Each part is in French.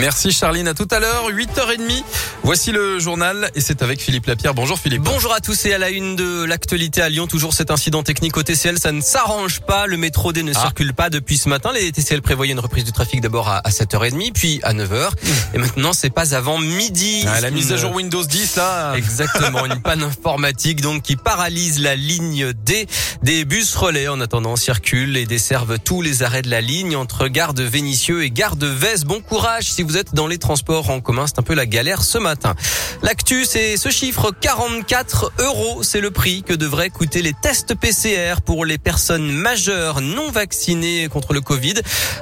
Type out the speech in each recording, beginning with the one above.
Merci Charline, à tout à l'heure, 8h30. Voici le journal et c'est avec Philippe Lapierre. Bonjour Philippe. Bonjour à tous et à la une de l'actualité à Lyon. Toujours cet incident technique au TCL, ça ne s'arrange pas. Le métro D ne Ah. circule pas depuis ce matin. Les TCL prévoyaient une reprise du trafic d'abord à 7h30, puis à 9h. Et maintenant, c'est pas avant midi. Ah, la mise à jour Windows 10 là. Exactement, une panne informatique donc qui paralyse la ligne D. Des bus relais en attendant circulent et desservent tous les arrêts de la ligne entre gare de Vénissieux et gare de Vez. Bon courage si vous êtes dans les transports en commun, c'est un peu la galère ce matin. L'actu, c'est ce chiffre 44 euros, c'est le prix que devraient coûter les tests PCR pour les personnes majeures non vaccinées contre le Covid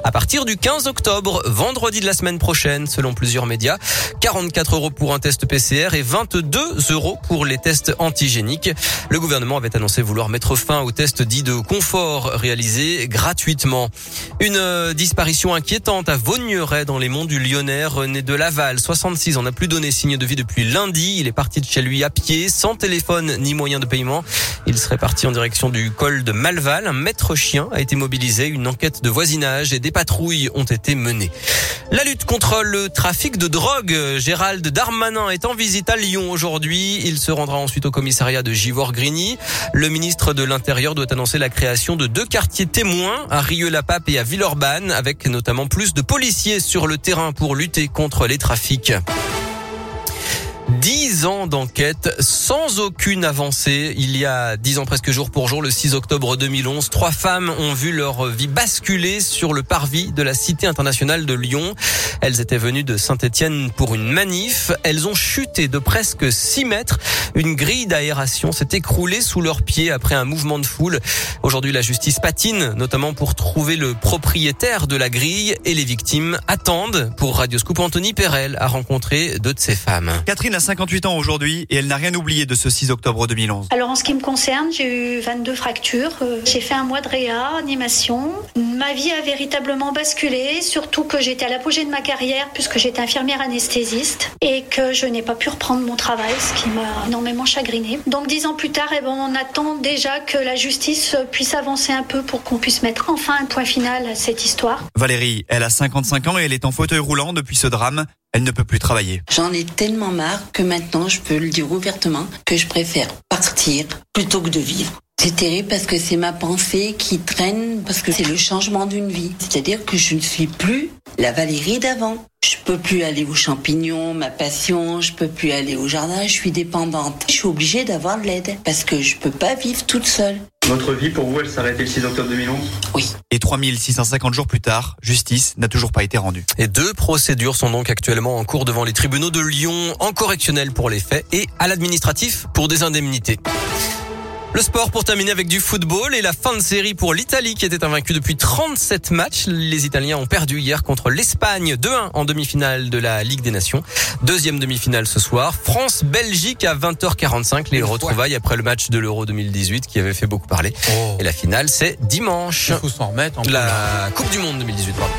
à partir du 15 octobre, vendredi de la semaine prochaine, selon plusieurs médias. 44 euros pour un test PCR et 22 euros pour les tests antigéniques. Le gouvernement avait annoncé vouloir mettre fin aux tests dits de confort réalisés gratuitement. Une euh, disparition inquiétante à Vaugneray dans les monts du Lyonnais, René de Laval, 66 ans, n'a plus donné signe de vie depuis lundi. Il est parti de chez lui à pied, sans téléphone ni moyen de paiement. Il serait parti en direction du col de Malval. Un maître chien a été mobilisé. Une enquête de voisinage et des patrouilles ont été menées. La lutte contre le trafic de drogue. Gérald Darmanin est en visite à Lyon aujourd'hui. Il se rendra ensuite au commissariat de Givor-Grigny. Le ministre de l'Intérieur doit annoncer la création de deux quartiers témoins à Rieux-la-Pape et à Villeurbanne avec notamment plus de policiers sur le terrain pour lutter contre les trafics. Ans d'enquête sans aucune avancée. Il y a dix ans presque jour pour jour, le 6 octobre 2011, trois femmes ont vu leur vie basculer sur le parvis de la Cité internationale de Lyon. Elles étaient venues de Saint-Étienne pour une manif. Elles ont chuté de presque 6 mètres. Une grille d'aération s'est écroulée sous leurs pieds après un mouvement de foule. Aujourd'hui, la justice patine, notamment pour trouver le propriétaire de la grille et les victimes attendent. Pour Radioscoop, Anthony Perel a rencontré deux de ces femmes. Catherine a 58 ans aujourd'hui et elle n'a rien oublié de ce 6 octobre 2011. Alors en ce qui me concerne, j'ai eu 22 fractures. Euh, J'ai fait un mois de réa, animation. Ma vie a véritablement basculé, surtout que j'étais à l'apogée de ma carrière puisque j'étais infirmière anesthésiste et que je n'ai pas pu reprendre mon travail, ce qui m'a énormément chagrinée. Donc dix ans plus tard, eh ben, on attend déjà que la justice puisse avancer un peu pour qu'on puisse mettre enfin un point final à cette histoire. Valérie, elle a 55 ans et elle est en fauteuil roulant depuis ce drame. Elle ne peut plus travailler. J'en ai tellement marre que maintenant, je peux le dire ouvertement, que je préfère partir plutôt que de vivre. C'est terrible parce que c'est ma pensée qui traîne, parce que c'est le changement d'une vie. C'est-à-dire que je ne suis plus la Valérie d'avant. Je peux plus aller aux champignons, ma passion, je peux plus aller au jardin, je suis dépendante. Je suis obligée d'avoir de l'aide parce que je peux pas vivre toute seule. Votre vie, pour vous, elle s'arrêtait le 6 octobre 2011 Oui. Et 3650 jours plus tard, justice n'a toujours pas été rendue. Et deux procédures sont donc actuellement en cours devant les tribunaux de Lyon, en correctionnel pour les faits et à l'administratif pour des indemnités. Le sport pour terminer avec du football et la fin de série pour l'Italie qui était invaincue depuis 37 matchs. Les Italiens ont perdu hier contre l'Espagne 2-1 en demi-finale de la Ligue des Nations. Deuxième demi-finale ce soir. France-Belgique à 20h45. Les retrouvailles après le match de l'Euro 2018 qui avait fait beaucoup parler. Oh. Et la finale c'est dimanche. Il faut s'en remettre. en plus. La Coupe du Monde 2018, pardon.